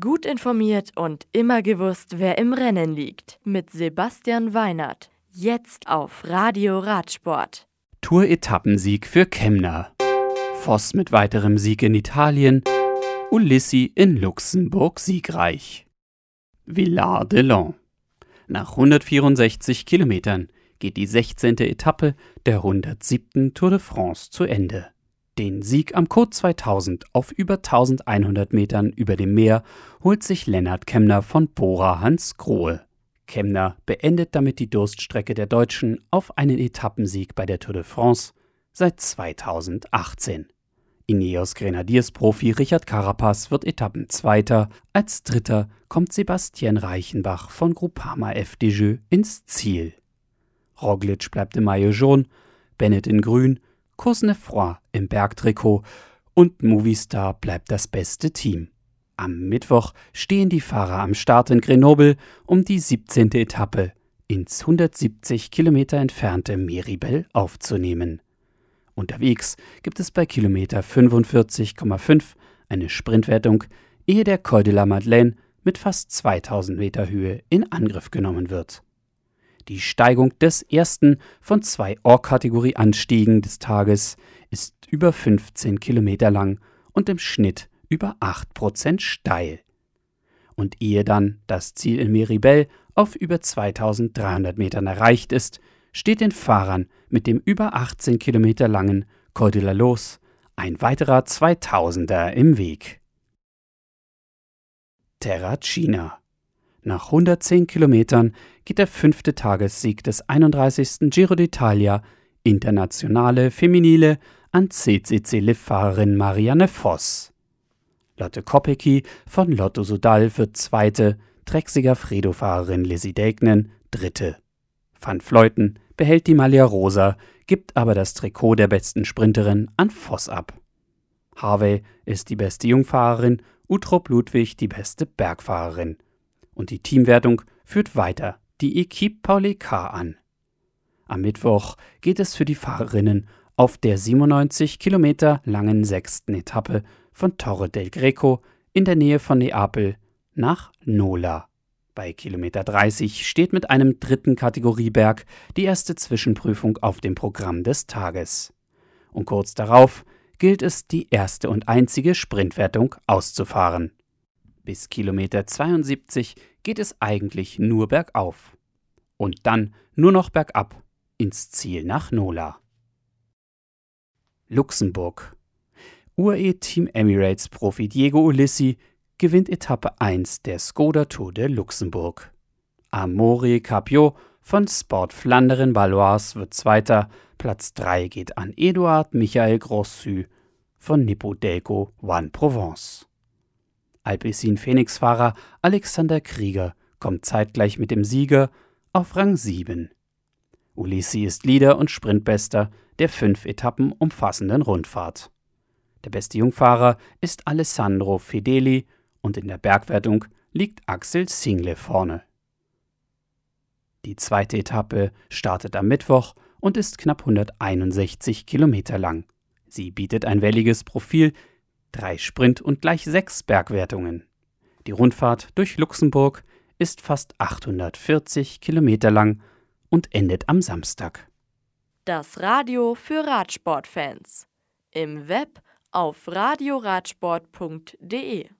Gut informiert und immer gewusst, wer im Rennen liegt. Mit Sebastian Weinert. Jetzt auf Radio Radsport. Tour-Etappensieg für Kemner. Voss mit weiterem Sieg in Italien. Ulissi in Luxemburg siegreich. Villard de Lans. Nach 164 Kilometern geht die 16. Etappe der 107. Tour de France zu Ende. Den Sieg am Code 2000 auf über 1100 Metern über dem Meer holt sich Lennart Kemner von Bora Hans Grohe. Kemner beendet damit die Durststrecke der Deutschen auf einen Etappensieg bei der Tour de France seit 2018. Ineos Grenadiers Profi Richard Carapaz wird Etappenzweiter, als Dritter kommt Sebastian Reichenbach von Groupama FDJ ins Ziel. Roglic bleibt im Maillot jaune, Bennett in grün Cosnefroy im Bergtrikot und Movistar bleibt das beste Team. Am Mittwoch stehen die Fahrer am Start in Grenoble um die 17. Etappe ins 170 Kilometer entfernte Meribel aufzunehmen. Unterwegs gibt es bei Kilometer 45,5 eine Sprintwertung, ehe der Col de la Madeleine mit fast 2000 Meter Höhe in Angriff genommen wird. Die Steigung des ersten von zwei Or-Kategorie-Anstiegen des Tages ist über 15 Kilometer lang und im Schnitt über 8% steil. Und ehe dann das Ziel in Meribel auf über 2300 Metern erreicht ist, steht den Fahrern mit dem über 18 Kilometer langen Col Los ein weiterer 2000er im Weg. Terracina nach 110 Kilometern geht der fünfte Tagessieg des 31. Giro d'Italia Internationale Feminile an CCC-Liv-Fahrerin Marianne Voss. Lotte Kopecky von Lotto Sudal wird Zweite, Trexiger Fredo-Fahrerin Lizzie Degnen Dritte. Van Fleuten behält die Malia Rosa, gibt aber das Trikot der besten Sprinterin an Voss ab. Harvey ist die beste Jungfahrerin, Utrop Ludwig die beste Bergfahrerin und die Teamwertung führt weiter die Equipe Pauli K an. Am Mittwoch geht es für die Fahrerinnen auf der 97 Kilometer langen sechsten Etappe von Torre del Greco in der Nähe von Neapel nach Nola. Bei Kilometer 30 steht mit einem dritten Kategorieberg die erste Zwischenprüfung auf dem Programm des Tages. Und kurz darauf gilt es, die erste und einzige Sprintwertung auszufahren. Bis Kilometer 72 geht es eigentlich nur bergauf. Und dann nur noch bergab ins Ziel nach Nola. Luxemburg. UAE Team Emirates Profi Diego Ulissi gewinnt Etappe 1 der Skoda Tour de Luxemburg. Amori Capiot von Sport Flanderen Balois wird Zweiter, Platz 3 geht an Eduard Michael Grossu von Nippo Delco One Provence. Alpecin Phoenix-Fahrer Alexander Krieger kommt zeitgleich mit dem Sieger auf Rang 7. Ulissi ist Leader und Sprintbester der fünf Etappen umfassenden Rundfahrt. Der beste Jungfahrer ist Alessandro Fedeli und in der Bergwertung liegt Axel Single vorne. Die zweite Etappe startet am Mittwoch und ist knapp 161 Kilometer lang. Sie bietet ein welliges Profil, drei Sprint und gleich sechs Bergwertungen. Die Rundfahrt durch Luxemburg ist fast 840 Kilometer lang und endet am Samstag. Das Radio für Radsportfans. Im Web auf radioradsport.de